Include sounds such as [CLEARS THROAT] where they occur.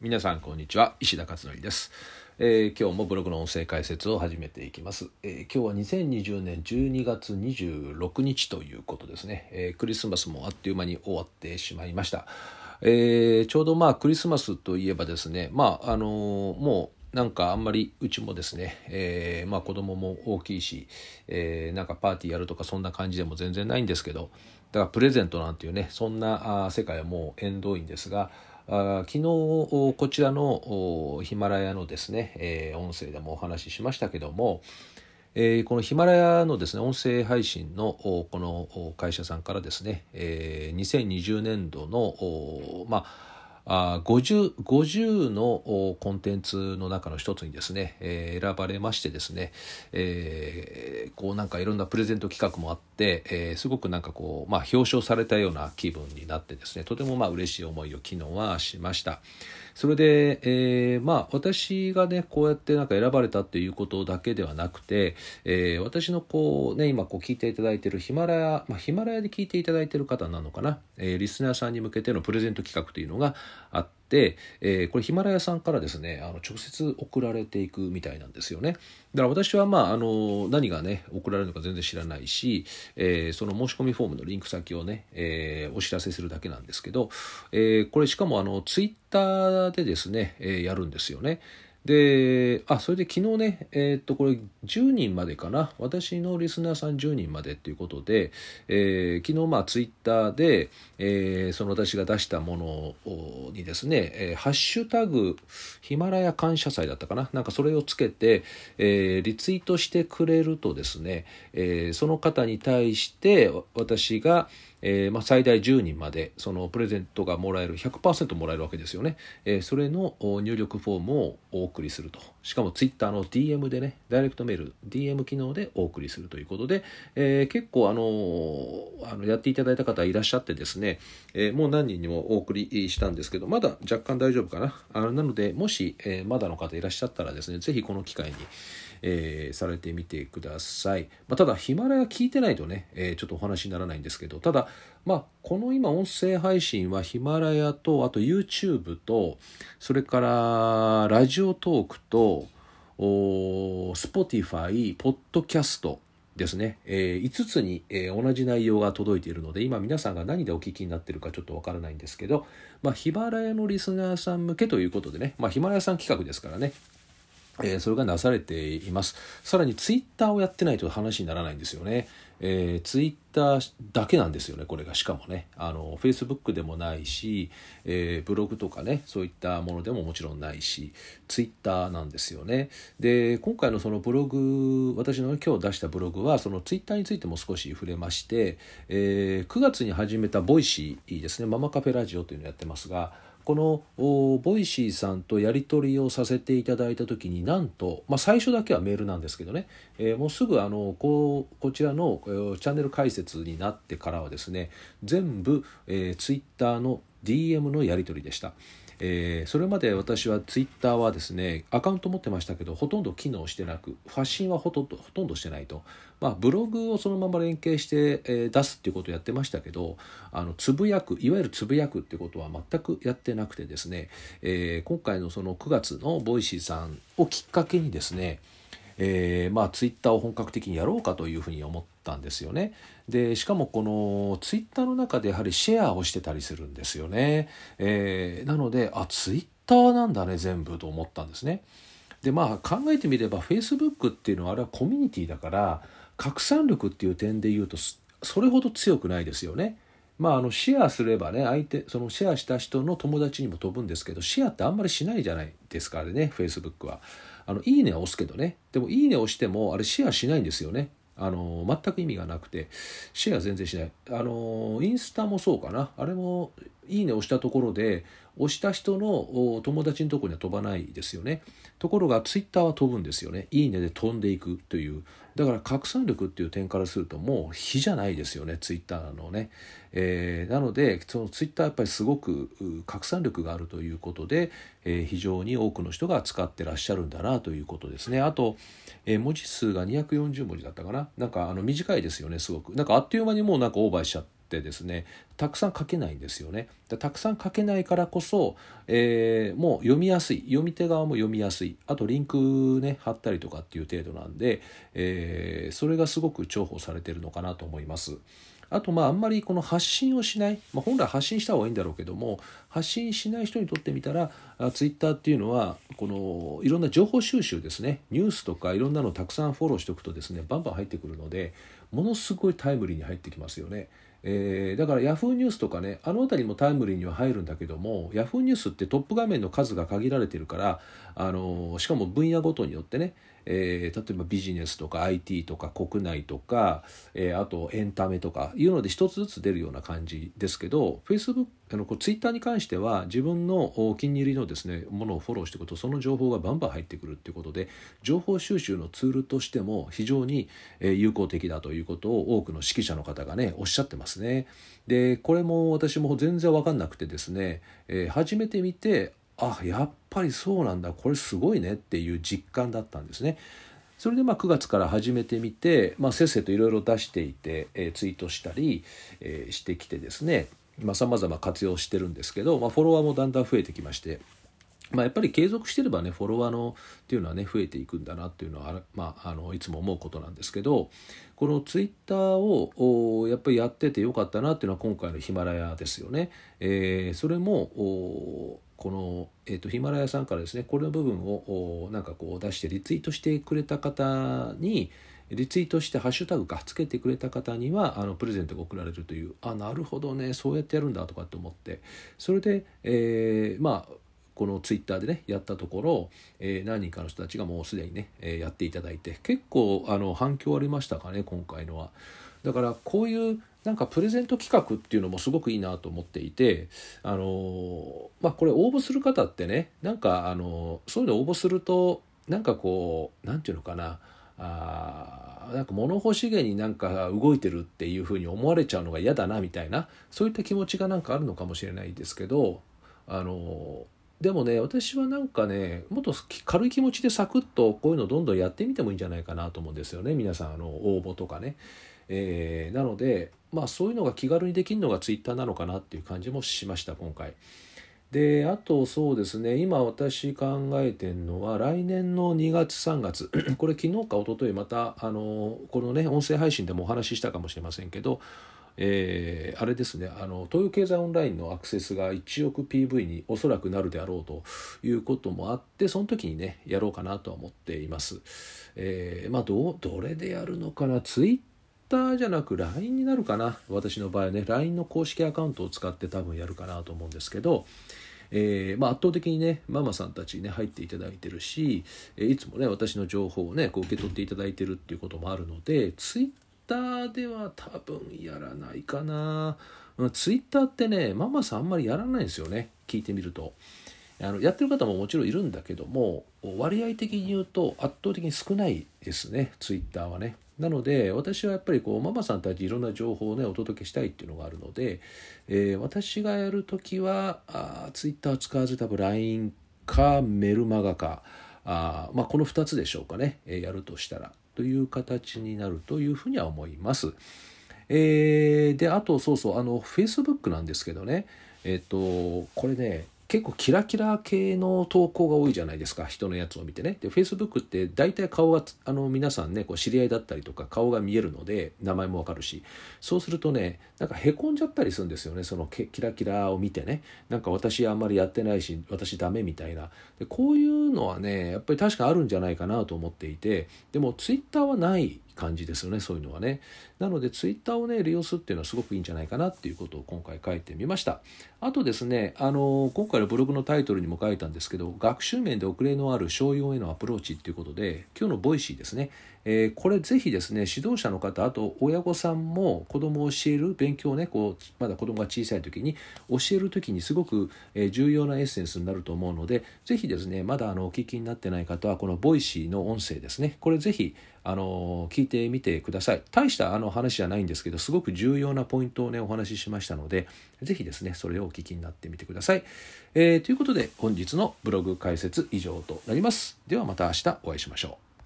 皆さんこんにちは。石田勝則です、えー今日もブログの音声解説を始めていきます、えー今日は2020年12月26日ということですね、えークリスマスもあっという間に終わってしまいました、えちょうどまあクリスマスといえばですねまああのもうなんかあんまりうちもですね、えーまあ子供も大きいし、えーなんかパーティーやるとかそんな感じでも全然ないんですけどだからプレゼントなんていうねそんな世界はもう縁遠いんですがあ昨日こちらのヒマラヤのですね、えー音声でもお話ししましたけども、えーこのヒマラヤのですね音声配信のこの会社さんからですね、えー2020年度のまああ 50, 50のコンテンツの中の一つにですね、えー選ばれましてですね、えーこうなんかいろんなプレゼント企画もあって、えーすごくなんかこう、まあ、表彰されたような気分になってですねとてもまあ嬉しい思いを昨日はしました。それで、えーまあ私がねこうやってなんか選ばれたっていうことだけではなくて、えー私のこうね今こう聞いていただいているヒマラヤ、まあ、ヒマラヤで聞いていただいている方なのかな、えーリスナーさんに向けてのプレゼント企画というのがあって、えーこれヒマラヤさんからですねあの直接送られていくみたいなんですよねだから私はまああの何がね送られるのか全然知らないし、えーその申し込みフォームのリンク先をね、えーお知らせするだけなんですけど、えーこれしかもあのツイッターでですね、えーやるんですよね。であそれで昨日ねえーっとこれ10人までかな。私のリスナーさん10人までっていうことで、えー昨日まあツイッターで、えーその私が出したものにですね、えハッシュタグヒマラヤ感謝祭だったかな。なんかそれをつけて、えリツイートしてくれるとですね、えその方に対して私がえーまあ、最大10人までそのプレゼントがもらえる100%もらえるわけですよね、えーそれの入力フォームをお送りすると。しかもツイッターの DM でねダイレクトメール DM 機能でお送りするということで、えー結構あのあのやっていただいた方いらっしゃってですね、えもう何人にもお送りしたんですけどまだ若干大丈夫かな。あなのでもし、えまだの方いらっしゃったらですねぜひこの機会にえーされてみてください、まあ、ただヒマラヤ聞いてないとね、えーちょっとお話にならないんですけどただまあこの今音声配信はヒマラヤとあと YouTube とそれからラジオトークと Spotify ポッドキャストですね、え5つに、えー同じ内容が届いているので今皆さんが何でお聞きになってるかちょっとわからないんですけど、まあ、ヒマラヤのリスナーさん向けということでね、まあ、ヒマラヤさん企画ですからね。えそれがなされています。さらにツイッターをやってないと話にならないんですよね。えーツイッターだけなんですよね、これが。しかもね、あの、Facebook でもないし、えーブログとかね、そういったものでももちろんないし、ツイッターなんですよね。で、今回のそのブログ、私の今日出したブログは、そのツイッターについても少し触れまして、えー9月に始めた Voicy ですね、ママカフェラジオというのをやってますが、この Voicy さんとやり取りをさせていただいた時になんと、まあ、最初だけはメールなんですけどね、えーもうすぐあのこうこちらの、チャンネル開設になってからはですね全部、えー、ツイッターの DM のやり取りでした。えーそれまで私はツイッターはですねアカウント持ってましたけどほとんど機能してなく発信はほとんどほとんどしてないと、まあ、ブログをそのまま連携して、えー出すっていうことをやってましたけどあのつぶやくいわゆるつぶやくってことは全くやってなくてですね、えー今回のその9月の Voicy さんをきっかけにですねえーまあ、ツイッターを本格的にやろうかというふうに思ったんですよね。でしかもこのツイッターの中でやはりシェアをしてたりするんですよね。えーなのであツイッターなんだね全部と思ったんですね。でまあ考えてみれば Facebook っていうのはあれはコミュニティだから拡散力っていう点で言うとそれほど強くないですよね。まあ、あのシェアすればね相手そのシェアした人の友達にも飛ぶんですけどシェアってあんまりしないじゃないですかあれねフェイスブックは。あのいいねは押すけどね。でもいいねを押してもあれシェアしないんですよね。あの全く意味がなくてシェア全然しない。あのインスタもそうかな。あれもいいねを押したところで押した人の友達のところには飛ばないですよね。ところがツイッターは飛ぶんですよね。いいねで飛んでいくという。だから拡散力っていう点からするともう比じゃないですよねツイッターのね、えーなのでそのツイッターやっぱりすごく拡散力があるということで、えー非常に多くの人が使ってらっしゃるんだなということですね。あと、えー文字数が240文字だったかな。なんかあの短いですよねすごく。なんかあっという間にもうなんかオーバーしちゃって。ってですねたくさん書けないんですよね。たくさん書けないからこそ、えー、もう読みやすい読み手側も読みやすいあとリンクね貼ったりとかっていう程度なんで、えー、それがすごく重宝されてるのかなと思います。あとまああんまりこの発信をしない、まあ、本来発信した方がいいんだろうけども発信しない人にとってみたらツイッターっていうのはこのいろんな情報収集ですねニュースとかいろんなのをたくさんフォローしておくとですねバンバン入ってくるのでものすごいタイムリーに入ってきますよね。えー、だからヤフーニュースとかねあの辺りもタイムリーには入るんだけどもヤフーニュースってトップ画面の数が限られてるからあのしかも分野ごとによってねえー、例えばビジネスとか IT とか国内とか、えー、あとエンタメとかいうので一つずつ出るような感じですけど Facebook あのこう Twitter に関しては自分のお気に入りのですねものをフォローしていくとその情報がバンバン入ってくるっていうことで情報収集のツールとしても非常に有効的だということを多くの指揮者の方がねおっしゃってますね。でこれも私も全然分かんなくてですね、えー、初めて見てあやっぱりそうなんだこれすごいねっていう実感だったんですね。それでまあ9月から始めてみて、まあ、せっせといろいろ出していて、えー、ツイートしたり、えー、してきてですねさまざ、ま活用してるんですけど、まあ、フォロワーもだんだん増えてきまして。まあ、やっぱり継続してればねフォロワーのっていうのはね増えていくんだなっていうのは、まあ、あのいつも思うことなんですけどこのツイッターをやっぱりやっててよかったなっていうのは今回のヒマラヤですよね。えー、それもこの、えーと、ヒマラヤさんからですねこれの部分をなんかこう出してリツイートしてくれた方にリツイートしてハッシュタグかつけてくれた方にはあのプレゼントが送られるというあなるほどねそうやってやるんだとかって思ってそれで、えー、まあこのツイッターでねやったところ、えー、何人かの人たちがもうすでにね、えー、やっていただいて結構あの反響ありましたかね今回のは。だからこういうなんかプレゼント企画っていうのもすごくいいなと思っていてあのまあこれ応募する方ってねなんかあのそういうの応募するとなんかこう何て言うのかなあなんか物欲しげになんか動いてるっていうふうに思われちゃうのが嫌だなみたいなそういった気持ちがなんかあるのかもしれないですけどあのでもね私はなんかねもっと軽い気持ちでサクッとこういうのどんどんやってみてもいいんじゃないかなと思うんですよね皆さんあの応募とかね。えー、なのでまあそういうのが気軽にできるのがツイッターなのかなっていう感じもしました今回。であとそうですね今私考えてるのは来年の2月3月 [CLEARS THROAT] これ昨日か一昨日またあのこのね音声配信でもお話ししたかもしれませんけどえー、あれですねあの東洋経済オンラインのアクセスが1億 PV におそらくなるであろうということもあってその時にねやろうかなとは思っています。えー、まあどどれでやるのかな？ツイッターじゃなく LINE になるかな？私の場合はね LINE の公式アカウントを使って多分やるかなと思うんですけど、えーまあ、圧倒的にねママさんたちにね入っていただいてるしいつもね私の情報をねこう受け取っていただいてるっていうこともあるのでツイッターでは多分やらないかなツイッターってねママさんあんまりやらないんですよね聞いてみると。あのやってる方ももちろんいるんだけども割合的に言うと圧倒的に少ないですねツイッターはね。なので私はやっぱりこうママさんたちいろんな情報をねお届けしたいっていうのがあるので、えー、私がやる時はあツイッターを使わず多分 LINE かメルマガかあ、まあ、この2つでしょうかね、えー、やるとしたらという形になるというふうには思います。えー、であとそうそうあの Facebook なんですけどねえっ、とこれね結構キラキラ系の投稿が多いじゃないですか。人のやつを見てね。で Facebook って大体顔があの皆さんねこう知り合いだったりとか顔が見えるので名前もわかるし。そうするとねなんかへこんじゃったりするんですよね。そのキラキラを見てね。なんか私あんまりやってないし私ダメみたいな。でこういうのはねやっぱり確かあるんじゃないかなと思っていて。でも Twitter はない感じですよねそういうのはね。なのでツイッターをね利用するっていうのはすごくいいんじゃないかなっていうことを今回書いてみました。あとですねあの今回のブログのタイトルにも書いたんですけど学習面で遅れのある小4へのアプローチっていうことで今日の Voicy ですね。えー、これぜひですね指導者の方あと親御さんも子供を教える勉強をねこうまだ子供が小さい時に教える時にすごく、重要なエッセンスになると思うのでぜひですねまだあのお聞きになってない方はこの Voicy の音声ですね。これぜひあの聞いてみてください。大したあの話じゃないんですけどすごく重要なポイントをねお話ししましたのでぜひですねそれをお聞きになってみてください、えー、ということで本日のブログ解説以上となります。ではまた明日お会いしましょう。